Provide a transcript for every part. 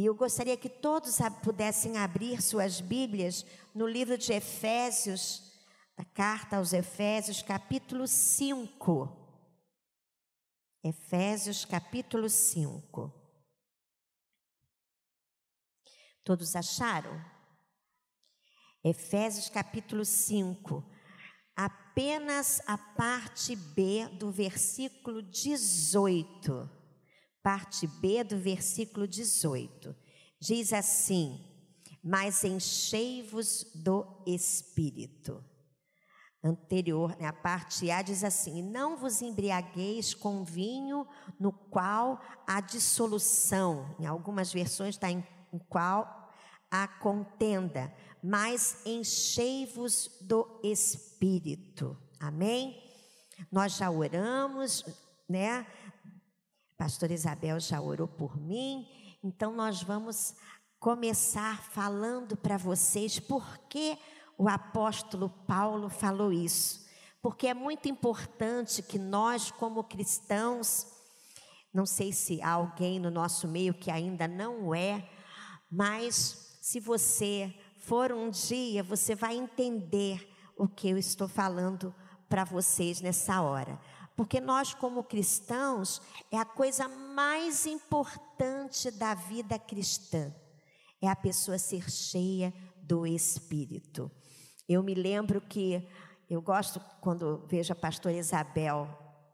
E eu gostaria que todos pudessem abrir suas Bíblias no livro de Efésios, a carta aos Efésios, capítulo 5. Efésios, capítulo 5. Todos acharam? Efésios, capítulo 5. Apenas a parte B do versículo 18 parte B do versículo 18. Diz assim: Mas enchei-vos do Espírito. Anterior, né, a parte A diz assim: Não vos embriagueis com vinho no qual há dissolução. Em algumas versões está em, em qual há contenda, mas enchei-vos do Espírito. Amém? Nós já oramos, né? Pastor Isabel já orou por mim, então nós vamos começar falando para vocês por que o apóstolo Paulo falou isso. Porque é muito importante que nós, como cristãos, não sei se há alguém no nosso meio que ainda não é, mas se você for um dia, você vai entender o que eu estou falando para vocês nessa hora. Porque nós, como cristãos, é a coisa mais importante da vida cristã. É a pessoa ser cheia do Espírito. Eu me lembro que eu gosto quando vejo a pastora Isabel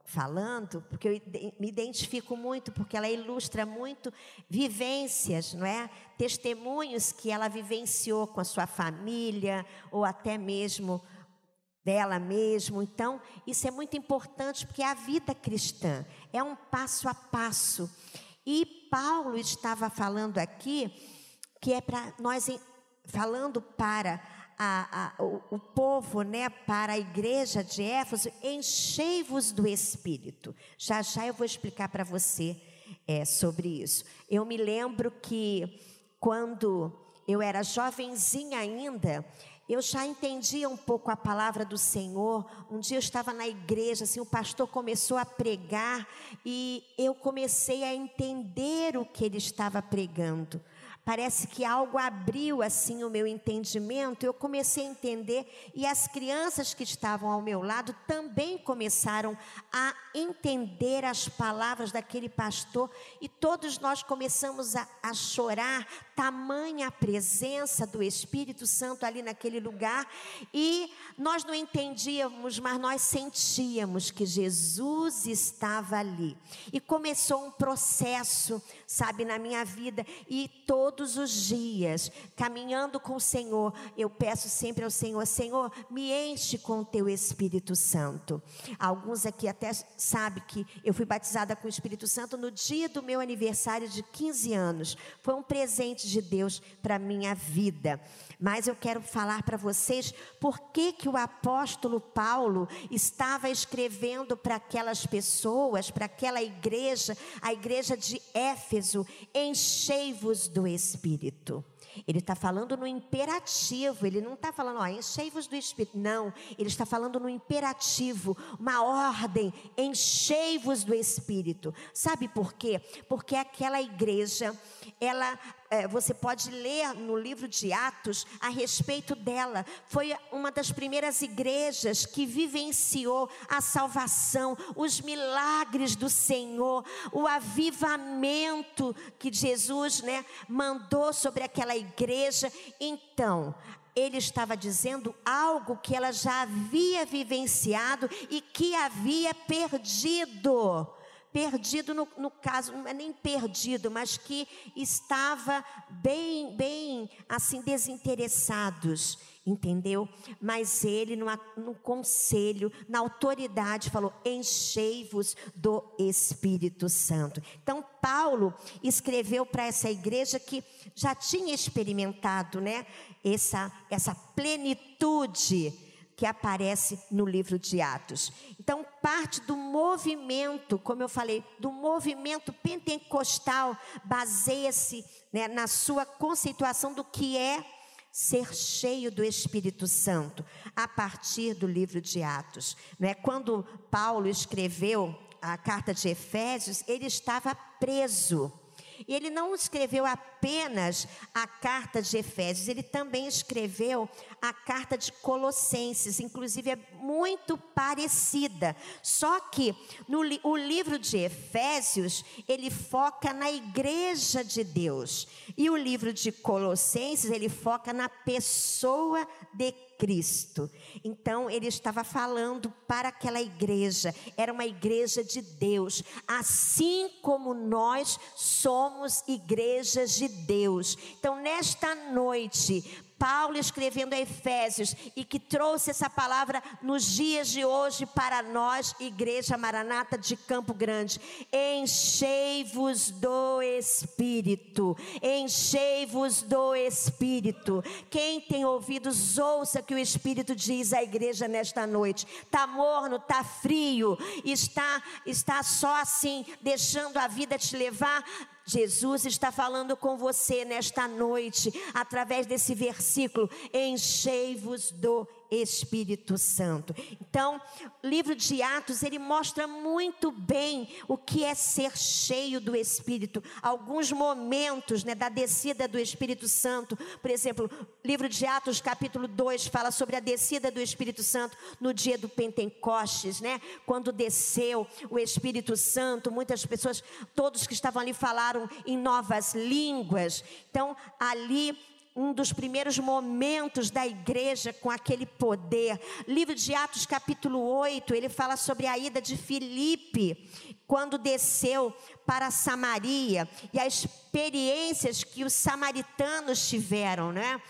falando, porque eu me identifico muito, porque ela ilustra muito vivências, não é? Testemunhos que ela vivenciou com a sua família, ou até mesmo dela mesmo. Então, isso é muito importante porque a vida cristã é um passo a passo. E Paulo estava falando aqui que é para nós falando para a, a, o, o, povo, né, para a igreja de Éfeso, enchei-vos do Espírito. Já já eu vou explicar para você é, sobre isso. Eu me lembro que quando eu era jovenzinha ainda, eu já entendia um pouco a palavra do Senhor. Um dia eu estava na igreja, assim, o pastor começou a pregar e eu comecei a entender o que ele estava pregando. Parece que algo abriu assim o meu entendimento, eu comecei a entender e as crianças que estavam ao meu lado também começaram a entender as palavras daquele pastor. E todos nós começamos a, a chorar, tamanha a presença do Espírito Santo ali naquele lugar. E nós não entendíamos, mas nós sentíamos que Jesus estava ali. E começou um processo, sabe, na minha vida. E todos os dias, caminhando com o Senhor, eu peço sempre ao Senhor: Senhor, me enche com o teu Espírito Santo. Alguns aqui até sabem que eu fui batizada com o Espírito Santo no dia do meu aniversário de 15 anos. Foi um presente de Deus para minha vida. Mas eu quero falar para vocês por que, que o apóstolo Paulo estava escrevendo para aquelas pessoas, para aquela igreja, a igreja de Éfeso: enchei-vos do Espírito. Ele está falando no imperativo, ele não está falando, ó, enchei-vos do Espírito. Não, ele está falando no imperativo, uma ordem, enchei-vos do Espírito. Sabe por quê? Porque aquela igreja, ela é, você pode ler no livro de Atos a respeito dela. Foi uma das primeiras igrejas que vivenciou a salvação, os milagres do Senhor, o avivamento que Jesus né, mandou sobre aquela igreja. Então, ele estava dizendo algo que ela já havia vivenciado e que havia perdido perdido no, no, caso, não é nem perdido, mas que estava bem, bem assim desinteressados, entendeu? Mas ele no, no conselho, na autoridade falou: enchei-vos do Espírito Santo. Então Paulo escreveu para essa igreja que já tinha experimentado, né? Essa essa plenitude que aparece no livro de Atos. Então, parte do movimento, como eu falei, do movimento pentecostal, baseia-se né, na sua conceituação do que é ser cheio do Espírito Santo, a partir do livro de Atos. Né? Quando Paulo escreveu a carta de Efésios, ele estava preso. E ele não escreveu apenas a carta de Efésios, ele também escreveu a carta de Colossenses, inclusive é muito parecida. Só que no o livro de Efésios, ele foca na igreja de Deus, e o livro de Colossenses, ele foca na pessoa de Cristo. Então, ele estava falando para aquela igreja, era uma igreja de Deus, assim como nós somos igrejas de Deus. Então, nesta noite, Paulo escrevendo a Efésios e que trouxe essa palavra nos dias de hoje para nós, Igreja Maranata de Campo Grande. Enchei-vos do Espírito, enchei-vos do Espírito. Quem tem ouvidos, ouça que o Espírito diz à igreja nesta noite. Está morno, está frio, está, está só assim, deixando a vida te levar Jesus está falando com você nesta noite, através desse versículo: enchei-vos do Espírito Santo. Então, o livro de Atos, ele mostra muito bem o que é ser cheio do Espírito. Alguns momentos, né, da descida do Espírito Santo. Por exemplo, livro de Atos, capítulo 2, fala sobre a descida do Espírito Santo no dia do Pentecostes, né? Quando desceu o Espírito Santo, muitas pessoas, todos que estavam ali falaram em novas línguas. Então, ali um dos primeiros momentos da igreja com aquele poder. Livro de Atos, capítulo 8, ele fala sobre a ida de Filipe, quando desceu para Samaria, e as experiências que os samaritanos tiveram, né?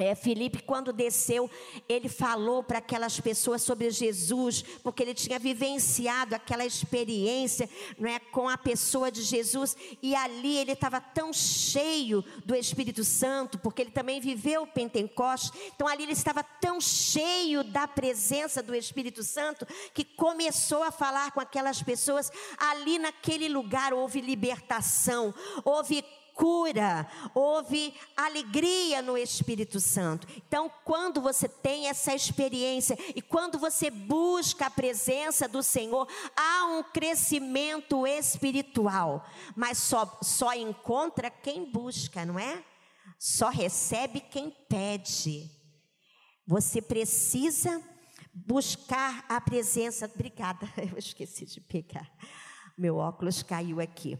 É, Felipe, quando desceu, ele falou para aquelas pessoas sobre Jesus, porque ele tinha vivenciado aquela experiência não é, com a pessoa de Jesus, e ali ele estava tão cheio do Espírito Santo, porque ele também viveu o Pentecostes, então ali ele estava tão cheio da presença do Espírito Santo, que começou a falar com aquelas pessoas, ali naquele lugar houve libertação, houve cura, houve alegria no Espírito Santo. Então, quando você tem essa experiência e quando você busca a presença do Senhor, há um crescimento espiritual, mas só, só encontra quem busca, não é? Só recebe quem pede. Você precisa buscar a presença. Obrigada, eu esqueci de pegar. Meu óculos caiu aqui.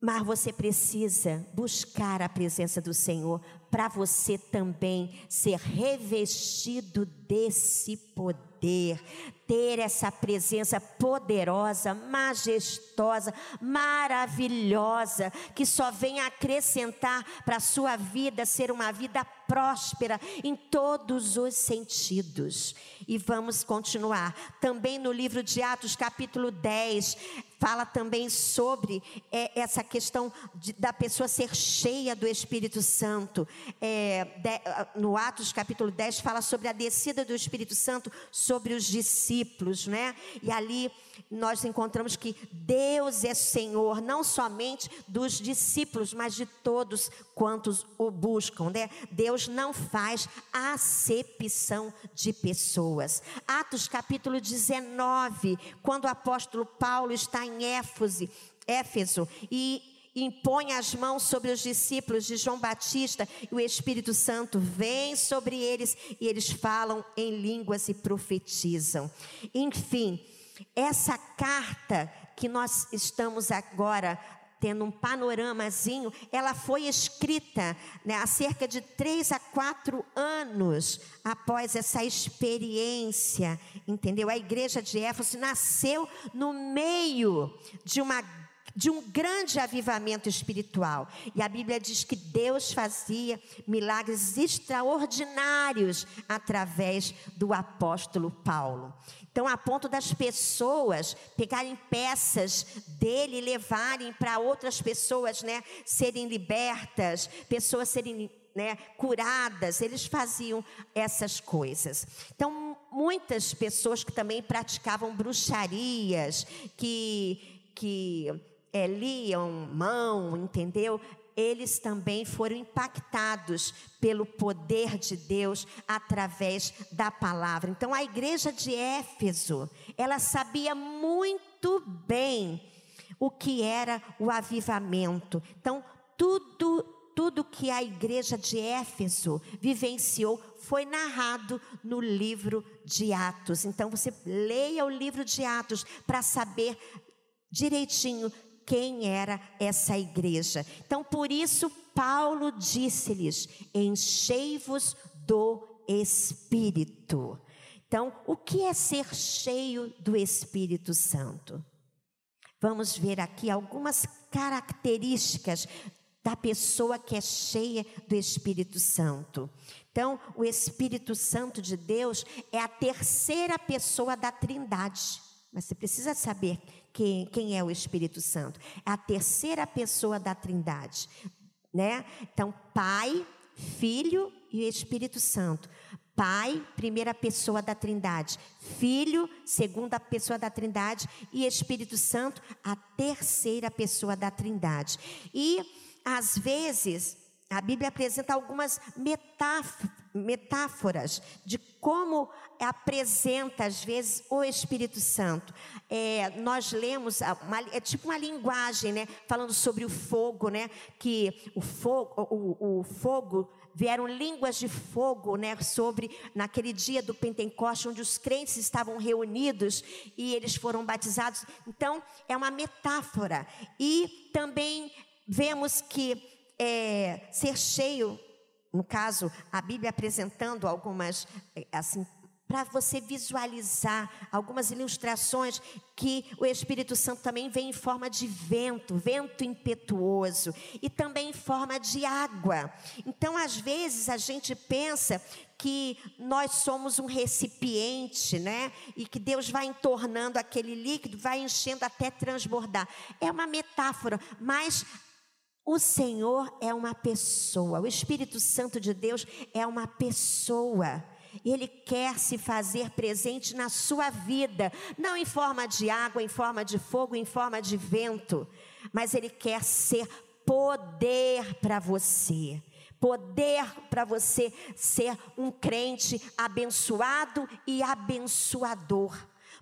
Mas você precisa buscar a presença do Senhor para você também ser revestido desse poder, ter essa presença poderosa, majestosa, maravilhosa, que só vem acrescentar para a sua vida ser uma vida próspera em todos os sentidos. E vamos continuar. Também no livro de Atos, capítulo 10, fala também sobre é, essa questão de, da pessoa ser cheia do Espírito Santo. É, de, no Atos capítulo 10 fala sobre a descida do Espírito Santo sobre os discípulos, né? E ali nós encontramos que Deus é Senhor não somente dos discípulos, mas de todos quantos o buscam, né? Deus não faz acepção de pessoas. Atos capítulo 19, quando o apóstolo Paulo está em Éfeso e impõe as mãos sobre os discípulos de João Batista e o Espírito Santo vem sobre eles e eles falam em línguas e profetizam. Enfim, essa carta que nós estamos agora tendo um panoramazinho, ela foi escrita né, há cerca de três a quatro anos após essa experiência, entendeu? A igreja de Éfeso nasceu no meio de uma de um grande avivamento espiritual. E a Bíblia diz que Deus fazia milagres extraordinários através do apóstolo Paulo. Então, a ponto das pessoas pegarem peças dele e levarem para outras pessoas, né, serem libertas, pessoas serem né, curadas, eles faziam essas coisas. Então, muitas pessoas que também praticavam bruxarias, que, que é, liam mão, entendeu? Eles também foram impactados pelo poder de Deus através da palavra. Então, a igreja de Éfeso, ela sabia muito bem o que era o avivamento. Então, tudo tudo que a igreja de Éfeso vivenciou foi narrado no livro de Atos. Então você leia o livro de Atos para saber direitinho quem era essa igreja. Então por isso Paulo disse-lhes: enchei-vos do Espírito. Então, o que é ser cheio do Espírito Santo? Vamos ver aqui algumas características da pessoa que é cheia do Espírito Santo. Então, o Espírito Santo de Deus é a terceira pessoa da Trindade. Mas você precisa saber quem, quem é o Espírito Santo. É a terceira pessoa da Trindade, né? Então, Pai, Filho e Espírito Santo. Pai, primeira pessoa da Trindade, Filho, segunda pessoa da Trindade e Espírito Santo, a terceira pessoa da Trindade. E às vezes, a Bíblia apresenta algumas metáforas de como apresenta, às vezes, o Espírito Santo. É, nós lemos, uma, é tipo uma linguagem, né? Falando sobre o fogo, né? Que o fogo, o, o fogo vieram línguas de fogo, né, sobre naquele dia do Pentecoste, onde os crentes estavam reunidos e eles foram batizados. Então, é uma metáfora. E também vemos que é, ser cheio, no caso, a Bíblia apresentando algumas, é, assim, para você visualizar algumas ilustrações que o Espírito Santo também vem em forma de vento, vento impetuoso, e também em forma de água. Então, às vezes, a gente pensa que nós somos um recipiente, né? E que Deus vai entornando aquele líquido, vai enchendo até transbordar. É uma metáfora, mas o Senhor é uma pessoa, o Espírito Santo de Deus é uma pessoa. Ele quer se fazer presente na sua vida, não em forma de água, em forma de fogo, em forma de vento, mas Ele quer ser poder para você. Poder para você ser um crente abençoado e abençoador.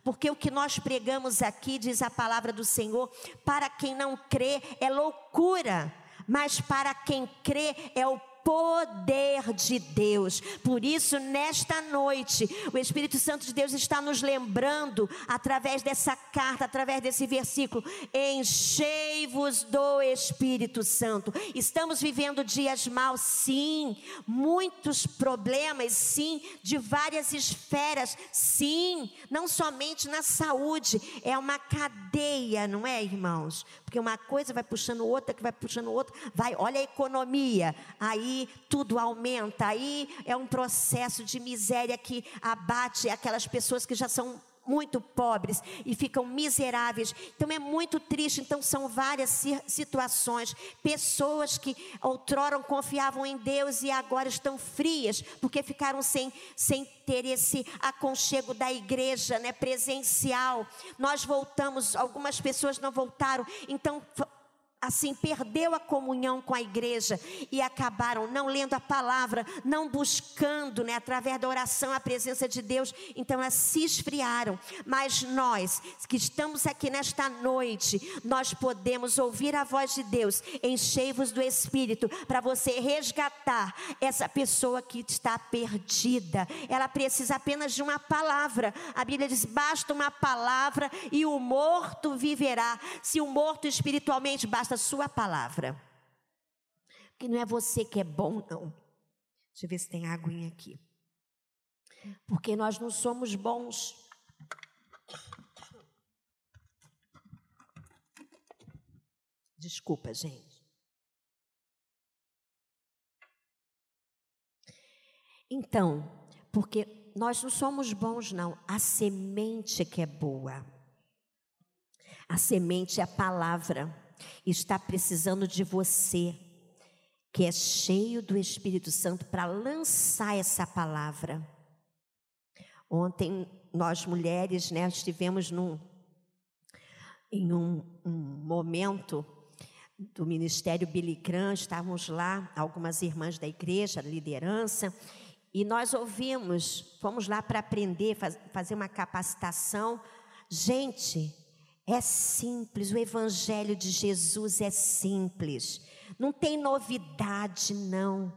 Porque o que nós pregamos aqui, diz a palavra do Senhor, para quem não crê é loucura, mas para quem crê é o poder de Deus. Por isso, nesta noite, o Espírito Santo de Deus está nos lembrando, através dessa carta, através desse versículo: enchei-vos do Espírito Santo. Estamos vivendo dias maus, sim, muitos problemas, sim, de várias esferas, sim, não somente na saúde, é uma cadeia, não é, irmãos? Porque uma coisa vai puxando outra, que vai puxando outra, vai, olha a economia, aí tudo aumenta, aí é um processo de miséria que abate aquelas pessoas que já são muito pobres e ficam miseráveis. Então é muito triste. Então são várias situações. Pessoas que outrora confiavam em Deus e agora estão frias porque ficaram sem, sem ter esse aconchego da igreja, né, presencial. Nós voltamos, algumas pessoas não voltaram. Então assim perdeu a comunhão com a igreja e acabaram não lendo a palavra, não buscando, né, através da oração a presença de Deus, então elas se esfriaram. Mas nós que estamos aqui nesta noite, nós podemos ouvir a voz de Deus, enchei-vos do Espírito para você resgatar essa pessoa que está perdida. Ela precisa apenas de uma palavra. A Bíblia diz: basta uma palavra e o morto viverá. Se o morto espiritualmente basta basta sua palavra. Porque não é você que é bom, não. Deixa eu ver se tem aguinha aqui. Porque nós não somos bons. Desculpa, gente. Então, porque nós não somos bons, não. A semente que é boa. A semente é a palavra está precisando de você, que é cheio do Espírito Santo, para lançar essa palavra. Ontem, nós mulheres, né, estivemos num, em um, um momento do Ministério Billy Graham, estávamos lá, algumas irmãs da igreja, liderança, e nós ouvimos, fomos lá para aprender, faz, fazer uma capacitação. Gente, É simples, o Evangelho de Jesus é simples, não tem novidade, não.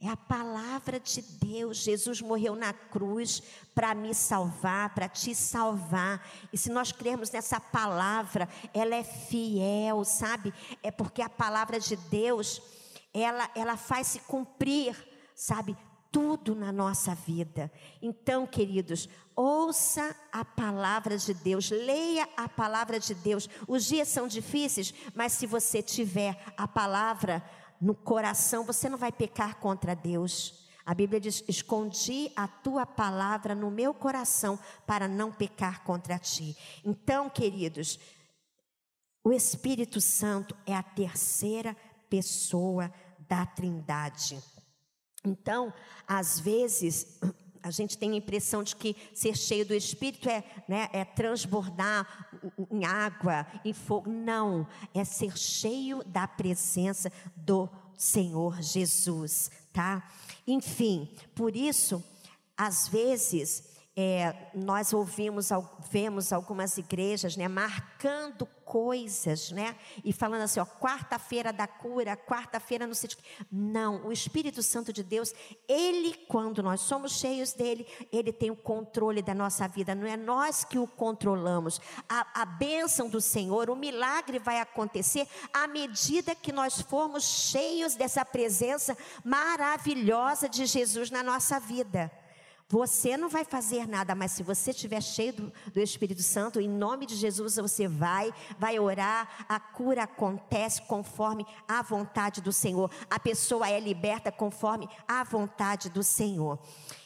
É a palavra de Deus. Jesus morreu na cruz para me salvar, para te salvar. E se nós crermos nessa palavra, ela é fiel, sabe? É porque a palavra de Deus, ela, ela faz se cumprir, sabe? Tudo na nossa vida. Então, queridos, ouça a palavra de Deus, leia a palavra de Deus. Os dias são difíceis, mas se você tiver a palavra, no coração, você não vai pecar contra Deus. A Bíblia diz: Escondi a tua palavra no meu coração para não pecar contra ti. Então, queridos, o Espírito Santo é a terceira pessoa da Trindade. Então, às vezes, a gente tem a impressão de que ser cheio do Espírito é, né, é transbordar em água, em fogo. Não, é ser cheio da presença do Senhor Jesus, tá? Enfim, por isso, às vezes, é, nós ouvimos, vemos algumas igrejas, né, marcando coisas, né, e falando assim, quarta-feira da cura, quarta-feira no sítio. Não, o Espírito Santo de Deus, ele, quando nós somos cheios dele, ele tem o controle da nossa vida, não é nós que o controlamos. A, a bênção do Senhor, o milagre vai acontecer à medida que nós formos cheios dessa presença maravilhosa de Jesus na nossa vida. Você não vai fazer nada, mas se você estiver cheio do, do, Espírito Santo, em nome de Jesus você vai, vai orar, a cura acontece conforme a vontade do Senhor. A pessoa é liberta conforme a vontade do Senhor.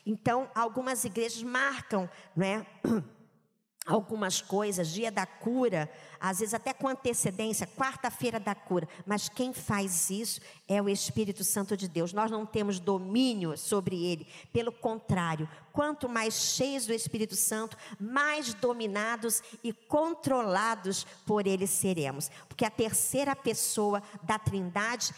Então, algumas igrejas marcam, não é? algumas coisas, dia da cura, às vezes até com antecedência, quarta-feira da cura, mas quem faz isso é o Espírito Santo de Deus. Nós não temos domínio sobre ele, pelo contrário, quanto mais cheios do Espírito Santo, mais dominados e controlados por ele seremos, porque a terceira pessoa da Trindade,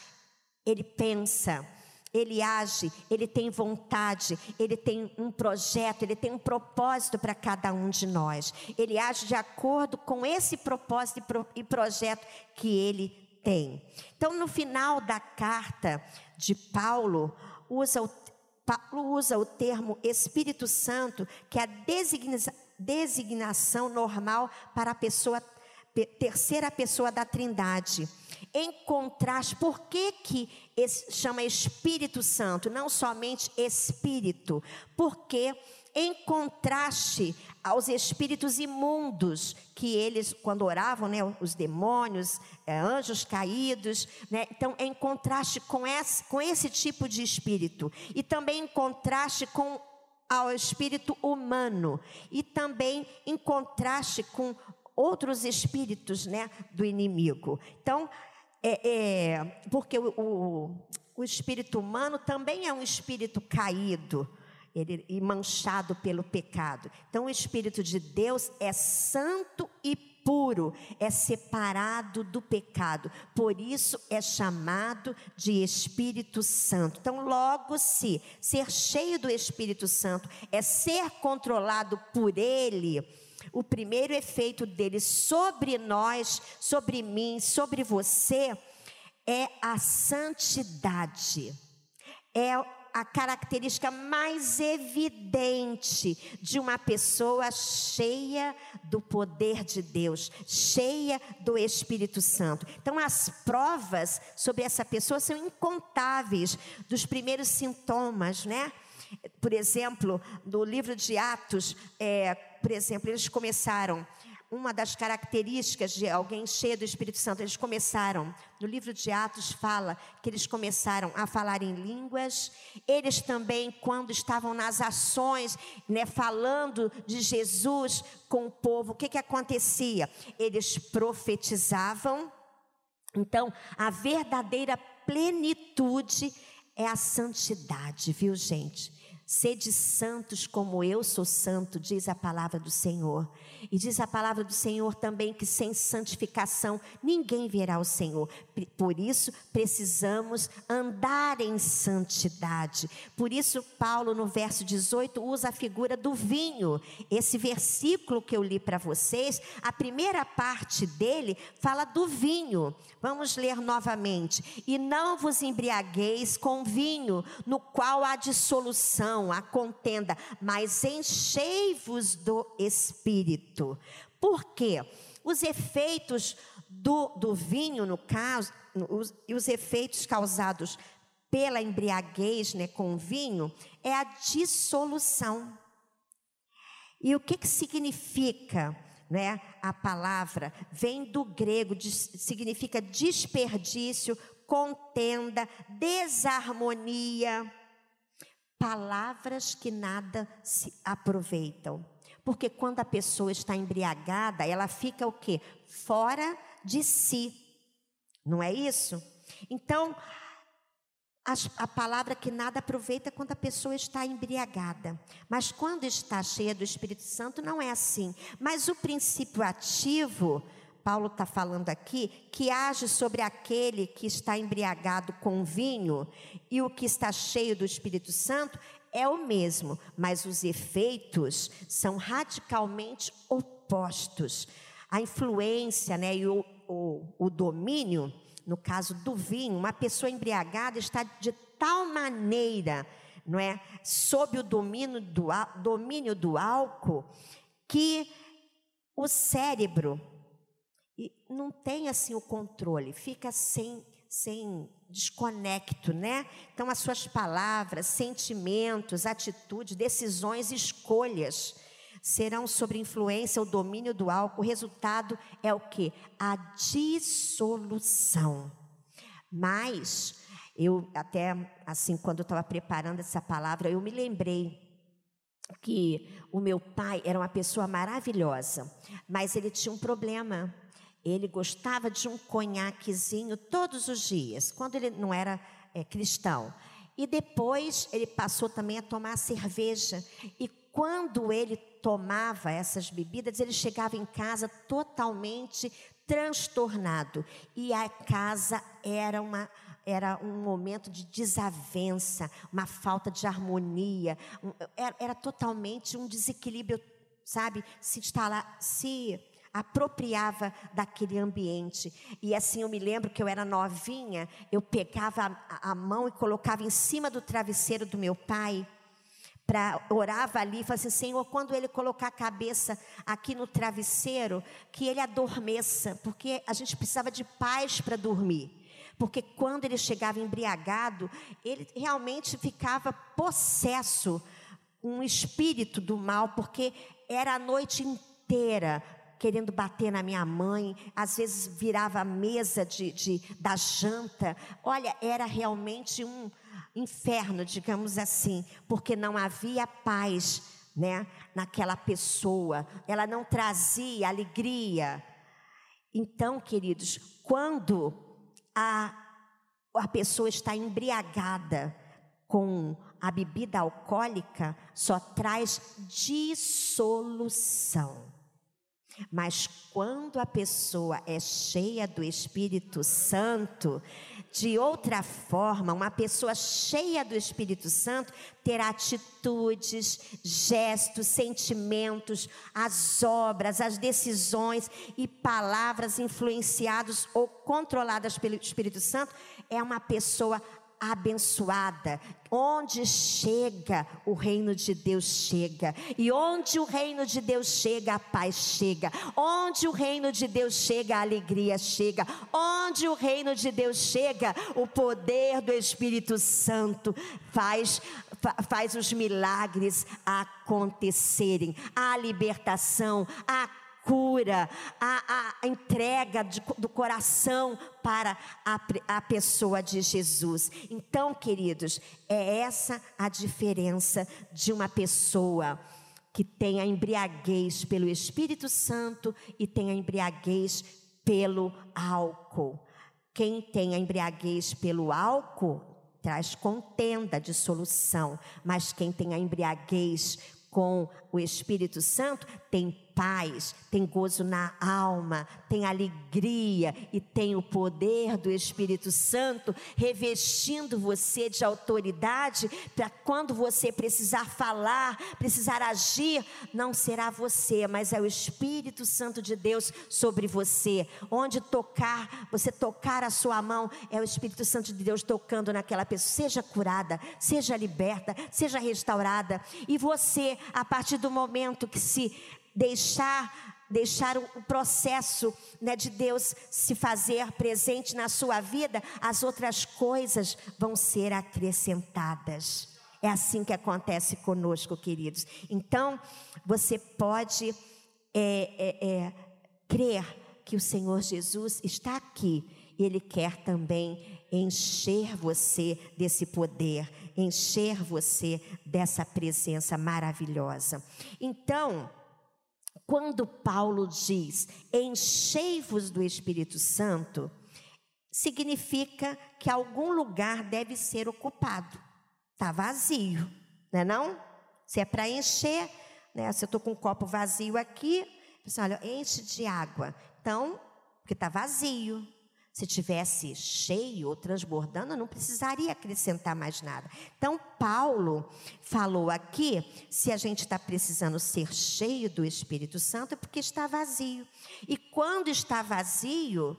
ele pensa, ele age, ele tem vontade, ele tem um projeto, ele tem um propósito para cada um de nós. Ele age de acordo com esse propósito e projeto que ele tem. Então, no final da carta de Paulo, usa o, Paulo usa o termo Espírito Santo, que é a designa, designação normal para a pessoa terceira pessoa da Trindade. Em contraste, por que que chama Espírito Santo, não somente Espírito? Porque em contraste aos espíritos imundos que eles, quando oravam, né, os demônios, é, anjos caídos, né, então em contraste com esse, com esse tipo de espírito e também em contraste com ao espírito humano e também em contraste com outros espíritos né, do inimigo. Então, é, é porque o, o, o, espírito humano também é um espírito caído ele, e manchado pelo pecado. Então, o espírito de Deus é santo e puro, é separado do pecado, por isso é chamado de Espírito Santo. Então, logo, se ser cheio do Espírito Santo é ser controlado por Ele, o primeiro efeito dele sobre nós, sobre mim, sobre você, é a santidade. É a característica mais evidente de uma pessoa cheia do poder de Deus, cheia do Espírito Santo. Então, as provas sobre essa pessoa são incontáveis, dos primeiros sintomas, né? Por exemplo, no livro de Atos, é, por exemplo, eles começaram. Uma das características de alguém cheio do Espírito Santo, eles começaram, no livro de Atos fala que eles começaram a falar em línguas. Eles também, quando estavam nas ações, né, falando de Jesus com o povo, o que, que acontecia? Eles profetizavam. Então, a verdadeira plenitude é a santidade, viu, gente? Sede santos como eu sou santo, diz a palavra do Senhor. E diz a palavra do Senhor também que sem santificação ninguém verá o Senhor. Por isso precisamos andar em santidade. Por isso, Paulo, no verso 18, usa a figura do vinho. Esse versículo que eu li para vocês, a primeira parte dele fala do vinho. Vamos ler novamente. E não vos embriagueis com vinho, no qual há dissolução a contenda, mas enchei-vos do Espírito. Por quê? Os efeitos do, do vinho, no caso, os, e os efeitos causados pela embriaguez né, com o vinho, é a dissolução. E o que, que significa né, a palavra? Vem do grego, significa desperdício, contenda, desarmonia palavras que nada se aproveitam. Porque quando a pessoa está embriagada, ela fica o quê? Fora de si. Não é isso? Então, a, a, palavra que nada aproveita é quando a pessoa está embriagada. Mas quando está cheia do Espírito Santo, não é assim. Mas o princípio ativo Paulo está falando aqui, que age sobre aquele que está embriagado com vinho e o que está cheio do Espírito Santo é o mesmo, mas os efeitos são radicalmente opostos. A influência né, e o, o, o domínio, no caso do vinho, uma pessoa embriagada está de tal maneira, não é, sob o domínio do, domínio do álcool, que o cérebro e não tem assim o controle, fica sem, sem desconecto, né? Então as suas palavras, sentimentos, atitudes, decisões, escolhas serão sob influência ou domínio do álcool. O resultado é o que? A dissolução. Mas eu até assim quando eu estava preparando essa palavra, eu me lembrei que o meu pai era uma pessoa maravilhosa, mas ele tinha um problema ele gostava de um conhaquezinho todos os dias, quando ele não era é, cristão. E depois ele passou também a tomar cerveja. E quando ele tomava essas bebidas, ele chegava em casa totalmente transtornado. E a casa era uma era um momento de desavença, uma falta de harmonia, um, era, era, totalmente um desequilíbrio, sabe? Se instalar, se apropriava daquele ambiente. E assim eu me lembro que eu era novinha, eu pegava a, a mão e colocava em cima do travesseiro do meu pai para orava ali e falava assim, Senhor, quando ele colocar a cabeça aqui no travesseiro, que ele adormeça, porque a gente precisava de paz para dormir. Porque quando ele chegava embriagado, ele realmente ficava possesso, um espírito do mal, porque era a noite inteira querendo bater na minha mãe, às vezes virava a mesa de, de, da janta. Olha, era realmente um inferno, digamos assim, porque não havia paz né, naquela pessoa, ela não trazia alegria. Então, queridos, quando a, a pessoa está embriagada com a bebida alcoólica, só traz dissolução. Mas quando a pessoa é cheia do Espírito Santo, de outra forma, uma pessoa cheia do Espírito Santo terá atitudes, gestos, sentimentos, as obras, as decisões e palavras influenciadas ou controladas pelo Espírito Santo. É uma pessoa abençoada. Onde chega, o reino de Deus chega. E onde o reino de Deus chega, a paz chega. Onde o reino de Deus chega, a alegria chega. Onde o reino de Deus chega, o poder do Espírito Santo faz faz os milagres acontecerem, a libertação, a cura, a, a entrega de, do coração para a, a pessoa de Jesus. Então, queridos, é essa a diferença de uma pessoa que tem a embriaguez pelo Espírito Santo e tem a embriaguez pelo álcool. Quem tem a embriaguez pelo álcool traz contenda, dissolução, mas quem tem a embriaguez com o Espírito Santo tem paz, tem gozo na alma, tem alegria e tem o poder do Espírito Santo revestindo você de autoridade para quando você precisar falar, precisar agir, não será você, mas é o Espírito Santo de Deus sobre você. Onde tocar, você tocar a sua mão, é o Espírito Santo de Deus tocando naquela pessoa. Seja curada, seja liberta, seja restaurada. E você, a partir do momento que se deixar deixar o processo né, de Deus se fazer presente na sua vida, as outras coisas vão ser acrescentadas. É assim que acontece conosco, queridos. Então, você pode é, é, é, crer que o Senhor Jesus está aqui e Ele quer também encher você desse poder, encher você dessa presença maravilhosa. Então, quando Paulo diz enchei-vos do Espírito Santo, significa que algum lugar deve ser ocupado. Está vazio, não é não? Se é para encher, né? Se eu estou com um copo vazio aqui, você olha, enche de água. Então, porque está vazio. Se tivesse cheio ou transbordando, não precisaria acrescentar mais nada. Então, Paulo falou aqui: se a gente está precisando ser cheio do Espírito Santo, é porque está vazio. E quando está vazio,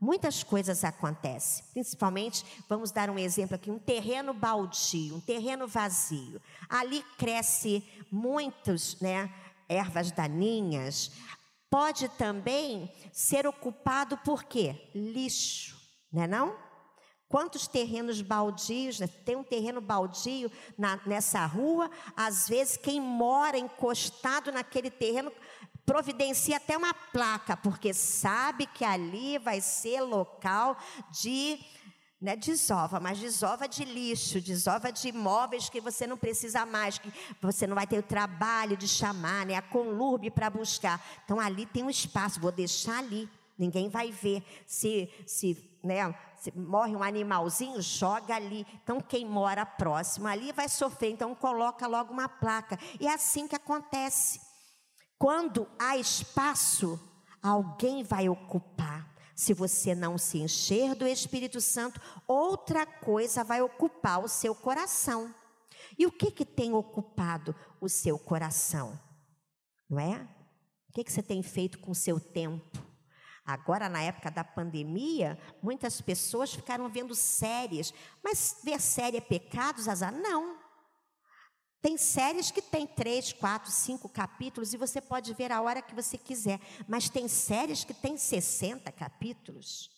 muitas coisas acontecem. Principalmente, vamos dar um exemplo aqui: um terreno baldio, um terreno vazio. Ali cresce muitos, né? Ervas daninhas, pode também ser ocupado por quê? Lixo, né não, não? Quantos terrenos baldios, né? tem um terreno baldio na, nessa rua, às vezes quem mora encostado naquele terreno providencia até uma placa, porque sabe que ali vai ser local de não é desova, mas desova de lixo, desova de imóveis que você não precisa mais, que você não vai ter o trabalho de chamar, né, a conlurbe para buscar. Então ali tem um espaço, vou deixar ali. Ninguém vai ver se se, né, se morre um animalzinho, joga ali. Então quem mora próximo ali vai sofrer, então coloca logo uma placa. E é assim que acontece. Quando há espaço, alguém vai ocupar. Se você não se encher do Espírito Santo, outra coisa vai ocupar o seu coração. E o que, que tem ocupado o seu coração? Não é? O que, que você tem feito com o seu tempo? Agora, na época da pandemia, muitas pessoas ficaram vendo séries. Mas ver série é pecado, Zazá? Não. Tem séries que tem três, quatro, cinco capítulos e você pode ver a hora que você quiser. Mas tem séries que tem 60 capítulos.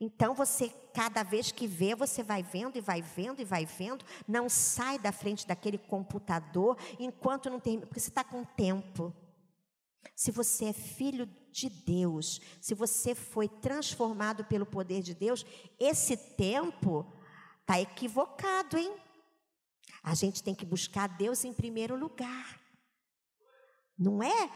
Então você, cada vez que vê, você vai vendo e vai vendo e vai vendo. Não sai da frente daquele computador enquanto não termina, porque você está com tempo. Se você é filho de Deus, se você foi transformado pelo poder de Deus, esse tempo está equivocado, hein? A gente tem que buscar Deus em primeiro lugar. Não é,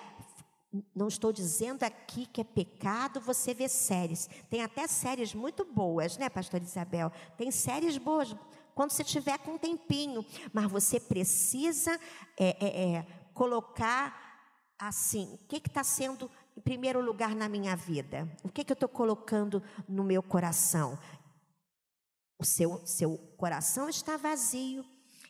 não estou dizendo aqui que é pecado você ver séries. Tem até séries muito boas, né, Pastor Isabel? Tem séries boas quando você tiver com um tempinho. Mas você precisa é, é, é, colocar assim: o que está sendo em primeiro lugar na minha vida? O que, que eu estou colocando no meu coração? O seu, seu coração está vazio.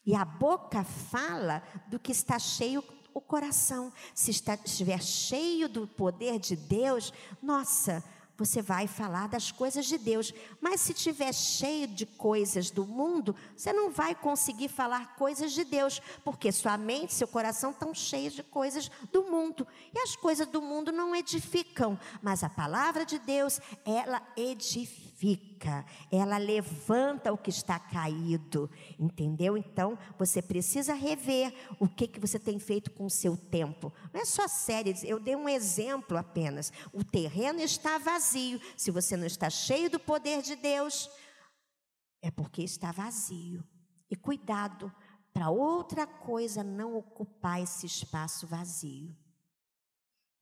E a boca fala do que está cheio o coração. Se está, estiver cheio do poder de Deus, nossa, você vai falar das coisas de Deus. Mas se estiver cheio de coisas do mundo, você não vai conseguir falar coisas de Deus, porque sua mente, seu coração estão cheios de coisas do mundo. E as coisas do mundo não edificam, mas a palavra de Deus, ela edifica edifica, ela levanta o que está caído, entendeu? Então, você precisa rever o que, que você tem feito com o seu tempo. Não é só séries, eu dei um exemplo apenas. O terreno está vazio. Se você não está cheio do poder de Deus, é porque está vazio. E cuidado para outra coisa não ocupar esse espaço vazio.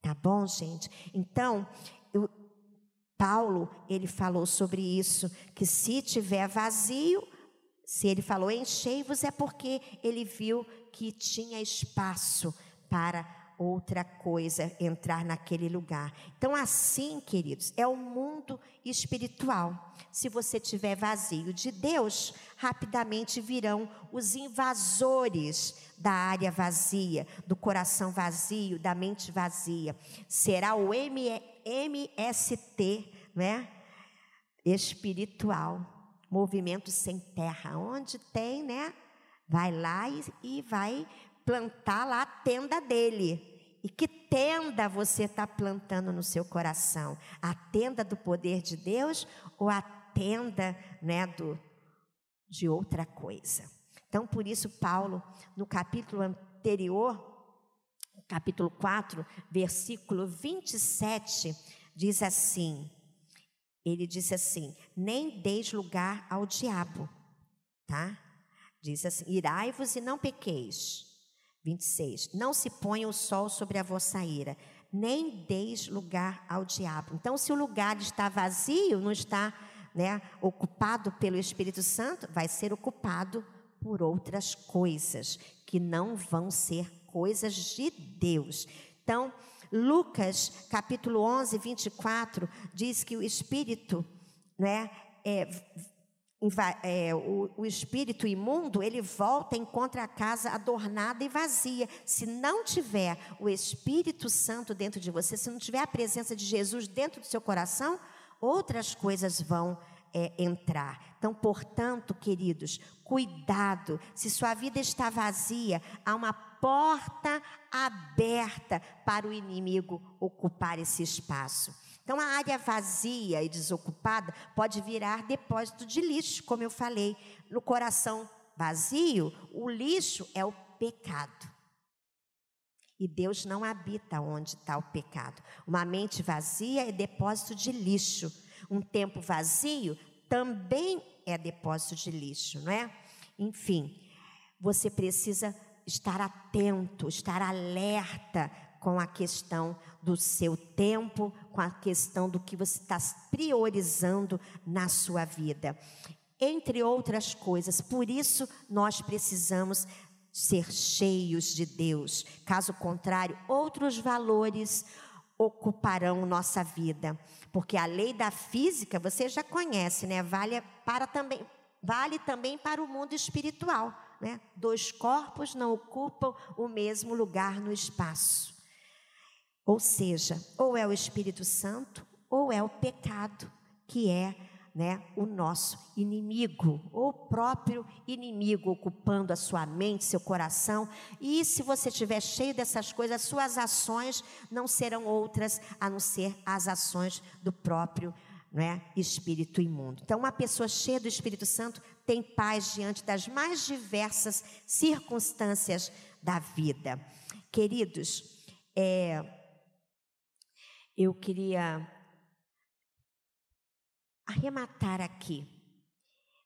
Tá bom, gente? Então, eu, Paulo, ele falou sobre isso, que se tiver vazio, Se ele falou enchei-vos, é porque ele viu que tinha espaço para outra coisa entrar naquele lugar. Então, assim, queridos, é o mundo espiritual. Se você tiver vazio de Deus, rapidamente virão os invasores da área vazia, do coração vazio, da mente vazia. Será o MST, né? Espiritual, movimento sem terra, onde tem, né? Vai lá e, e vai plantar lá a tenda dele. E que tenda você está plantando no seu coração? A tenda do poder de Deus ou a tenda né, do, de outra coisa? Então, por isso, Paulo, no capítulo anterior, capítulo 4, versículo 27, diz assim: ele disse assim: nem deis lugar ao diabo, tá? Diz assim: irai-vos e não pequeis. 26. Não se ponha o sol sobre a vossa ira, nem deis lugar ao diabo. Então, se o lugar está vazio, não está né, ocupado pelo Espírito Santo, vai ser ocupado por outras coisas que não vão ser coisas de Deus. Então, Lucas capítulo 11, 24 diz que o Espírito né, é, é, o, o, espírito imundo, ele volta e encontra a casa adornada e vazia. Se não tiver o Espírito Santo dentro de você, se não tiver a presença de Jesus dentro do seu coração, outras coisas vão é, entrar. Então, portanto, queridos, cuidado. Se sua vida está vazia, há uma porta aberta para o inimigo ocupar esse espaço. Então, a área vazia e desocupada pode virar depósito de lixo, como eu falei. No coração vazio, o lixo é o pecado. E Deus não habita onde está o pecado. Uma mente vazia é depósito de lixo. Um tempo vazio também é depósito de lixo, não é? Enfim, você precisa estar atento, estar alerta com a questão do seu tempo, com a questão do que você está priorizando na sua vida. Entre outras coisas, por isso nós precisamos ser cheios de Deus. Caso contrário, outros valores ocuparão nossa vida, porque a lei da física você já conhece, né? Vale para também vale também para o mundo espiritual, né? Dois corpos não ocupam o mesmo lugar no espaço. Ou seja, ou é o Espírito Santo ou é o pecado, que é né, o nosso inimigo, ou o próprio inimigo ocupando a sua mente, seu coração. E se você estiver cheio dessas coisas, as suas ações não serão outras a não ser as ações do próprio né, espírito imundo. Então, uma pessoa cheia do Espírito Santo tem paz diante das mais diversas circunstâncias da vida. Queridos, é, eu queria arrematar aqui.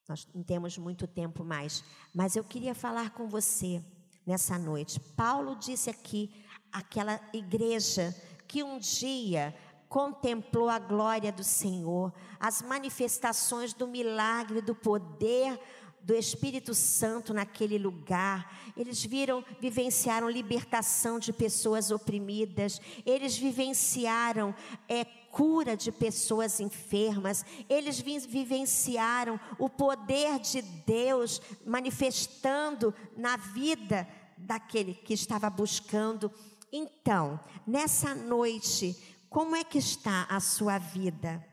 Nós não temos muito tempo mais, mas eu queria falar com você nessa noite. Paulo disse aqui aquela igreja que um dia contemplou a glória do Senhor, as manifestações do milagre, do poder do Espírito Santo naquele lugar. Eles viram, vivenciaram libertação de pessoas oprimidas. Eles vivenciaram é, cura de pessoas enfermas. Eles vivenciaram o poder de Deus manifestando na vida daquele que estava buscando. Então, nessa noite, como é que está a sua vida?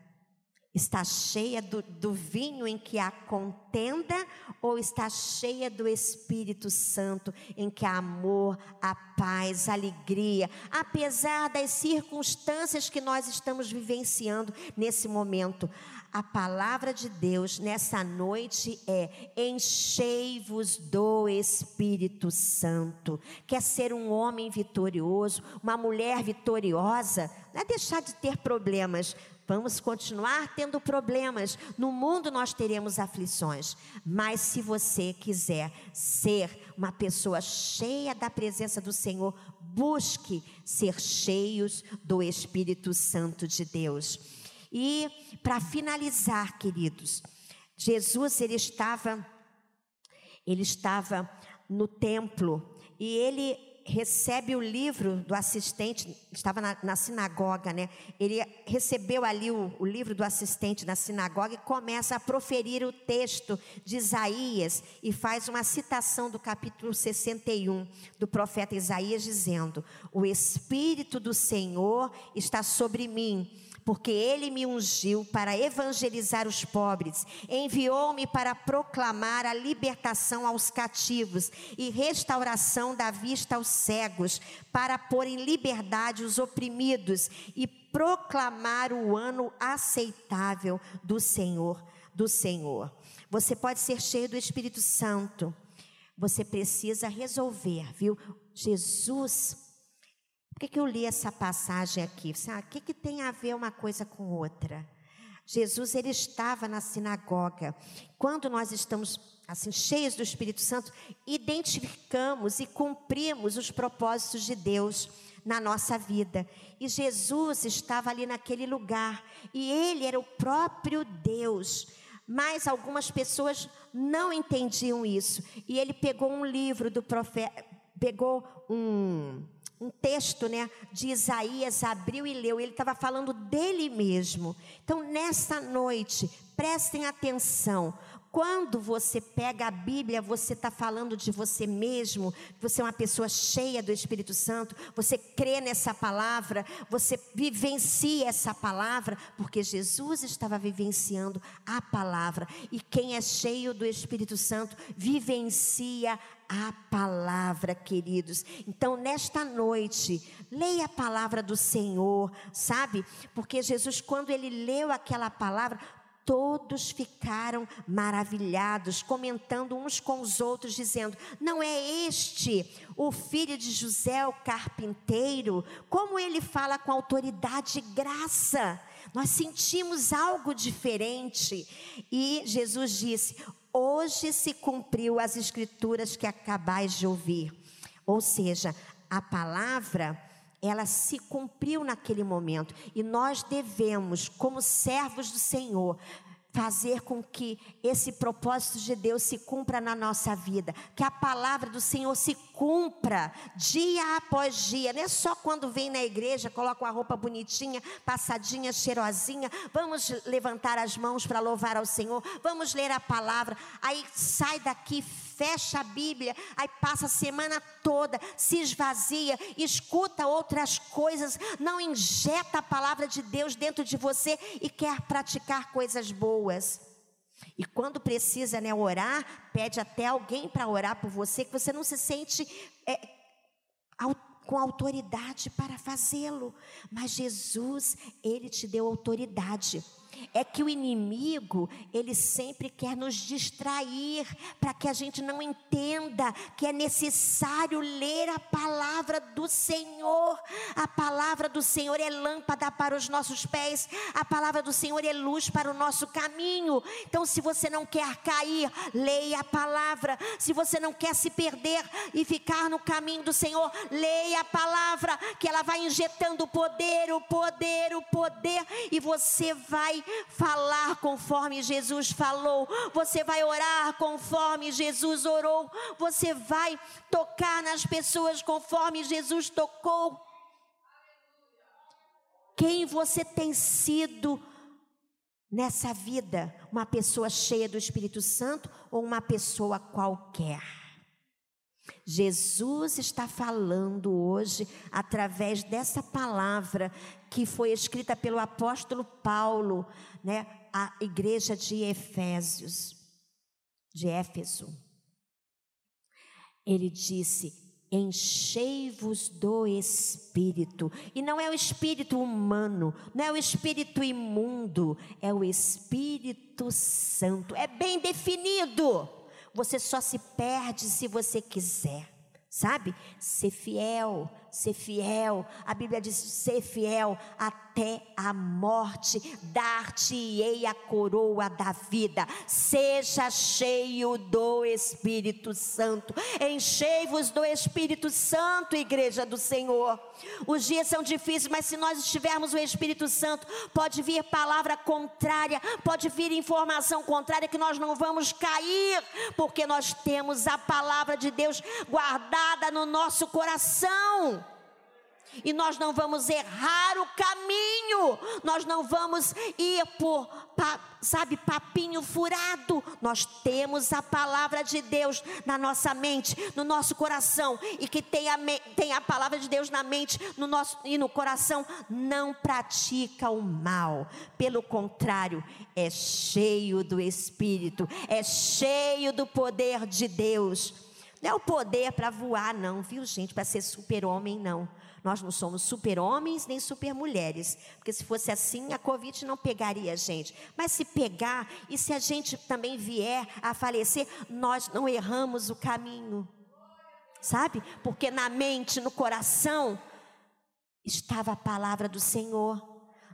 Está cheia do, do, vinho em que há contenda ou está cheia do Espírito Santo em que há amor, a paz, a alegria, apesar das circunstâncias que nós estamos vivenciando nesse momento? A palavra de Deus nessa noite é: enchei-vos do Espírito Santo. Quer ser um homem vitorioso, uma mulher vitoriosa? Não é deixar de ter problemas, Vamos continuar tendo problemas. No mundo nós teremos aflições. Mas se você quiser ser uma pessoa cheia da presença do Senhor, busque ser cheios do Espírito Santo de Deus. E para finalizar, queridos, Jesus ele estava Ele estava no templo e ele recebe o livro do assistente, estava na, na sinagoga, né? Ele recebeu ali o, o, livro do assistente na sinagoga e começa a proferir o texto de Isaías e faz uma citação do capítulo 61 do profeta Isaías, dizendo: O Espírito do Senhor está sobre mim porque ele me ungiu para evangelizar os pobres, enviou-me para proclamar a libertação aos cativos e restauração da vista aos cegos, para pôr em liberdade os oprimidos e proclamar o ano aceitável do Senhor, do Senhor. Você pode ser cheio do Espírito Santo. Você precisa resolver, viu? Jesus por que, que eu li essa passagem aqui? Sabe, o que, que tem a ver uma coisa com outra? Jesus ele estava na sinagoga. Quando nós estamos assim cheios do Espírito Santo, identificamos e cumprimos os propósitos de Deus na nossa vida. E Jesus estava ali naquele lugar, e ele era o próprio Deus. Mas algumas pessoas não entendiam isso. E ele pegou um livro do profeta, pegou um um texto né, de Isaías, abriu e leu, ele estava falando dele mesmo. Então, nessa noite, prestem atenção. Quando você pega a Bíblia, você está falando de você mesmo, você é uma pessoa cheia do Espírito Santo, você crê nessa palavra, você vivencia essa palavra, porque Jesus estava vivenciando a palavra. E quem é cheio do Espírito Santo vivencia a palavra, queridos. Então, nesta noite, leia a palavra do Senhor, sabe? Porque Jesus, quando ele leu aquela palavra, todos ficaram maravilhados, comentando uns com os outros, dizendo: Não é este o filho de José, o carpinteiro? Como ele fala com autoridade e graça? Nós sentimos algo diferente. E Jesus disse: Hoje se cumpriu as escrituras que acabais de ouvir. Ou seja, a palavra ela se cumpriu naquele momento. E nós devemos, como servos do Senhor, fazer com que esse propósito de Deus se cumpra na nossa vida, que a palavra do Senhor se cumpra dia após dia, não é só quando vem na igreja, coloca uma roupa bonitinha, passadinha, cheirosinha, vamos levantar as mãos para louvar ao Senhor, vamos ler a palavra, aí sai daqui fecha a Bíblia, aí passa a semana toda, se esvazia, escuta outras coisas, não injeta a palavra de Deus dentro de você e quer praticar coisas boas. E quando precisa né, orar, pede até alguém para orar por você, que você não se sente é, com autoridade para fazê-lo. Mas Jesus, Ele te deu autoridade é que o inimigo, ele sempre quer nos distrair, para que a gente não entenda que é necessário ler a palavra do Senhor. A palavra do Senhor é lâmpada para os nossos pés, a palavra do Senhor é luz para o nosso caminho. Então, se você não quer cair, leia a palavra. Se você não quer se perder e ficar no caminho do Senhor, leia a palavra, que ela vai injetando o poder, o poder, o poder, e você vai falar conforme Jesus falou, você vai orar conforme Jesus orou, você vai tocar nas pessoas conforme Jesus tocou. Quem você tem sido nessa vida? Uma pessoa cheia do Espírito Santo ou uma pessoa qualquer? Jesus está falando hoje através dessa palavra que foi escrita pelo apóstolo Paulo, né, a igreja de Efésios, de Éfeso. Ele disse: enchei-vos do Espírito. E não é o Espírito humano, não é o Espírito imundo, é o Espírito Santo. É bem definido. Você só se perde se você quiser, sabe? Ser fiel, ser fiel. A Bíblia diz: ser fiel até a morte, dar-te-ei a coroa da vida. Seja cheio do Espírito Santo. Enchei-vos do Espírito Santo, igreja do Senhor. Os dias são difíceis, mas se nós estivermos o Espírito Santo, pode vir palavra contrária, pode vir informação contrária que nós não vamos cair, porque nós temos a palavra de Deus guardada no nosso coração e nós não vamos errar o caminho, nós não vamos ir por, sabe, papinho furado. Nós temos a palavra de Deus na nossa mente, no nosso coração, e que tem a, tem a palavra de Deus na mente no nosso, e no coração, não pratica o mal, pelo contrário, é cheio do Espírito, é cheio do poder de Deus. Não é o poder para voar, não, viu, gente? Para ser super-homem, não. Nós não somos super-homens nem super-mulheres, porque se fosse assim, a Covid não pegaria a gente. Mas se pegar, e se a gente também vier a falecer, nós não erramos o caminho. Sabe? Porque na mente, no coração, estava a palavra do Senhor.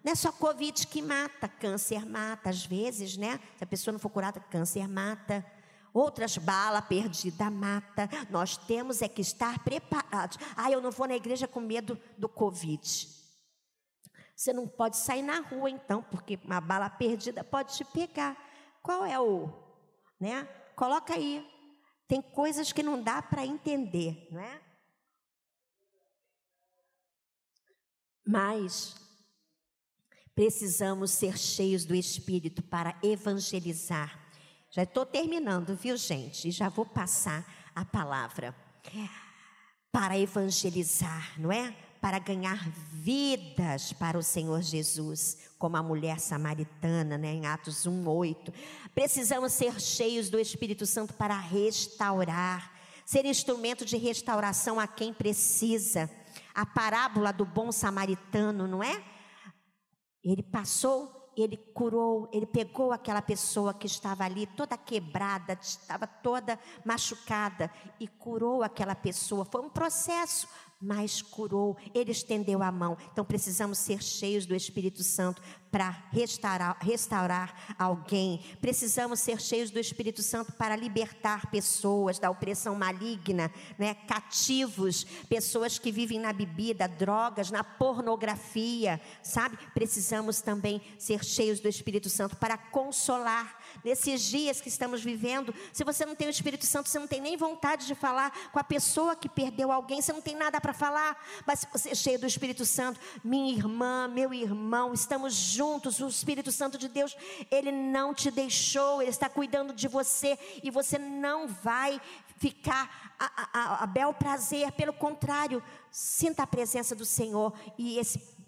Não é só Covid que mata, câncer mata, às vezes, né? Se a pessoa não for curada, câncer mata outras bala perdida mata. Nós temos é que estar preparados. Ah, eu não vou na igreja com medo do Covid. Você não pode sair na rua então, porque uma bala perdida pode te pegar. Qual é o, né? Coloca aí. Tem coisas que não dá para entender, não é? Mas precisamos ser cheios do Espírito para evangelizar já estou terminando, viu, gente? E já vou passar a palavra. Para evangelizar, não é? Para ganhar vidas para o Senhor Jesus, como a mulher samaritana, né, em Atos 1:8. Precisamos ser cheios do Espírito Santo para restaurar, ser instrumento de restauração a quem precisa. A parábola do bom samaritano, não é? Ele passou ele curou, ele pegou aquela pessoa que estava ali toda quebrada, estava toda machucada e curou aquela pessoa. Foi um processo, mas curou, ele estendeu a mão. Então precisamos ser cheios do Espírito Santo para restaurar, restaurar alguém. Precisamos ser cheios do Espírito Santo para libertar pessoas da opressão maligna, né? cativos, pessoas que vivem na bebida, drogas, na pornografia, sabe? Precisamos também ser cheios do Espírito Santo para consolar nesses dias que estamos vivendo. Se você não tem o Espírito Santo, você não tem nem vontade de falar com a pessoa que perdeu alguém, você não tem nada para falar, mas se você é cheio do Espírito Santo, minha irmã, meu irmão, estamos juntos juntos, o Espírito Santo de Deus, ele não te deixou, ele está cuidando de você e você não vai ficar a, a, a bel prazer, pelo contrário, sinta a presença do Senhor e esse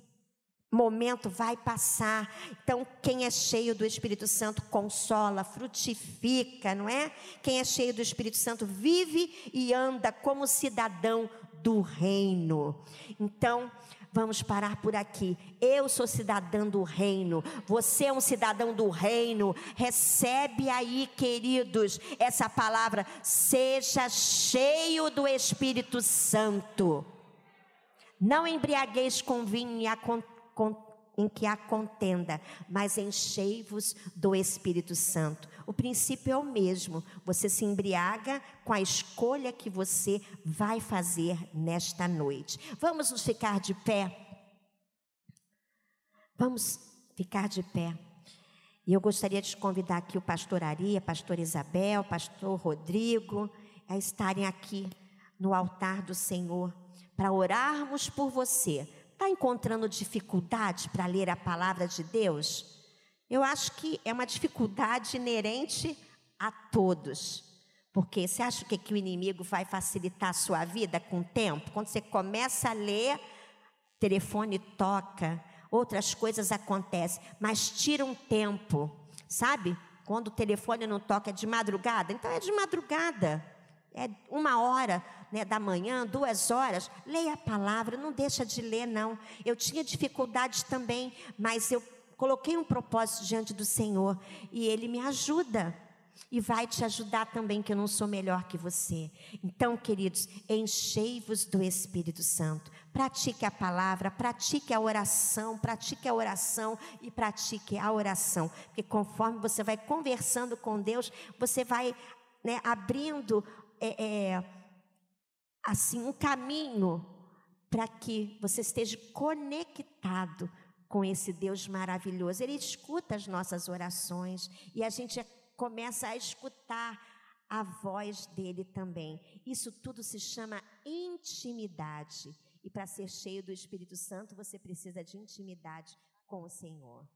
momento vai passar. Então, quem é cheio do Espírito Santo consola, frutifica, não é? Quem é cheio do Espírito Santo vive e anda como cidadão do reino. Então, Vamos parar por aqui. Eu sou cidadã do reino. Você é um cidadão do reino. Recebe aí, queridos, essa palavra. Seja cheio do Espírito Santo. Não embriagueis com vinho e a con, con, em que há contenda, mas enchei-vos do Espírito Santo. O princípio é o mesmo. Você se embriaga com a escolha que você vai fazer nesta noite. Vamos nos ficar de pé. Vamos ficar de pé. E eu gostaria de convidar aqui o pastor Ari, a pastora Isabel, pastor Rodrigo, a estarem aqui no altar do Senhor para orarmos por você. Está encontrando dificuldade para ler a palavra de Deus? Eu acho que é uma dificuldade inerente a todos. Porque você acha que, que o inimigo vai facilitar a sua vida com o tempo? Quando você começa a ler, telefone toca, outras coisas acontecem, mas tira um tempo, sabe? Quando o telefone não toca é de madrugada, então é de madrugada, é uma hora né, da manhã, duas horas, leia a palavra, não deixa de ler, não. Eu tinha dificuldades também, mas eu coloquei um propósito diante do Senhor e Ele me ajuda. e vai te ajudar também, que eu não sou melhor que você. Então, queridos, enchei-vos do Espírito Santo. Pratique a palavra, pratique a oração, pratique a oração e pratique a oração. Porque conforme você vai conversando com Deus, você vai né, abrindo é, é, assim um caminho para que você esteja conectado com esse Deus maravilhoso. Ele escuta as nossas orações e a gente começa a escutar a voz dele também. Isso tudo se chama intimidade. E para ser cheio do Espírito Santo, você precisa de intimidade com o Senhor.